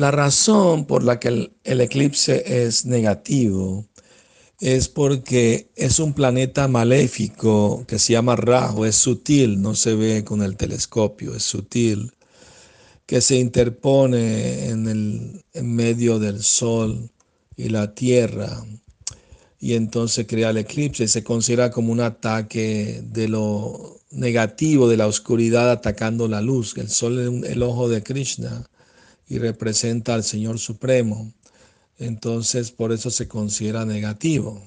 La razón por la que el, eclipse es negativo es porque es un planeta maléfico que se llama Rajo, es sutil, no se ve con el telescopio, es sutil, que se interpone en, el, en medio del Sol y la Tierra y entonces crea el eclipse. Se considera como un ataque de lo negativo, de la oscuridad atacando la luz. El Sol es el ojo de Krishna y representa al Señor Supremo entonces por eso se considera negativo.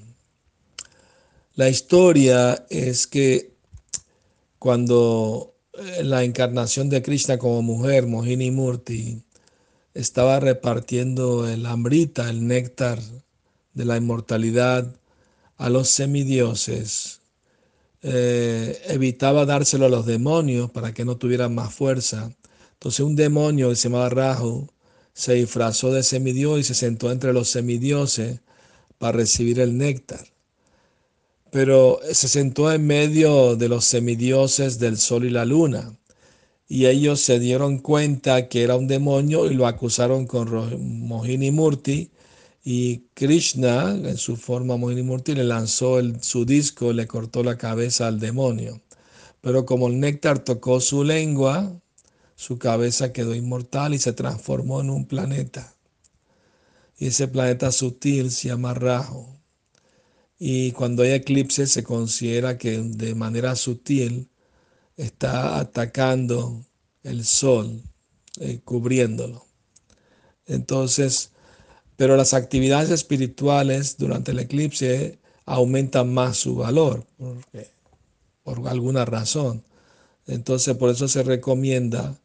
La historia es que cuando eh, la encarnación de Krishna como mujer, Mohini Murti, estaba repartiendo el amrita, el néctar de la inmortalidad a los semidioses, eh, evitaba dárselo a los demonios para que no tuvieran más fuerza. Entonces un demonio que se llamaba Rahu se disfrazó de semidios y se sentó entre los semidioses para recibir el néctar. Pero se sentó en medio de los semidioses del sol y la luna. Y ellos se dieron cuenta que era un demonio y lo acusaron con Mohini Murti. Y Krishna, en su forma Mohini Murti, le lanzó su disco y le cortó la cabeza al demonio. Pero como el néctar tocó su lengua, su cabeza quedó inmortal y se transformó en un planeta. Y ese planeta sutil se llama Rajo. Y cuando hay eclipse se considera que de manera sutil está atacando el sol, eh, cubriéndolo. Entonces, pero las actividades espirituales durante el eclipse aumentan más su valor, por alguna razón. Entonces, por eso se recomienda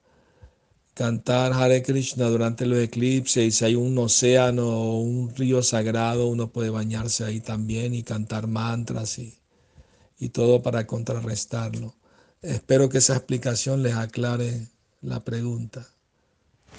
cantar Hare Krishna durante los eclipses y si hay un océano o un río sagrado, uno puede bañarse ahí también y cantar mantras y, y todo para contrarrestarlo. Espero que esa explicación les aclare la pregunta.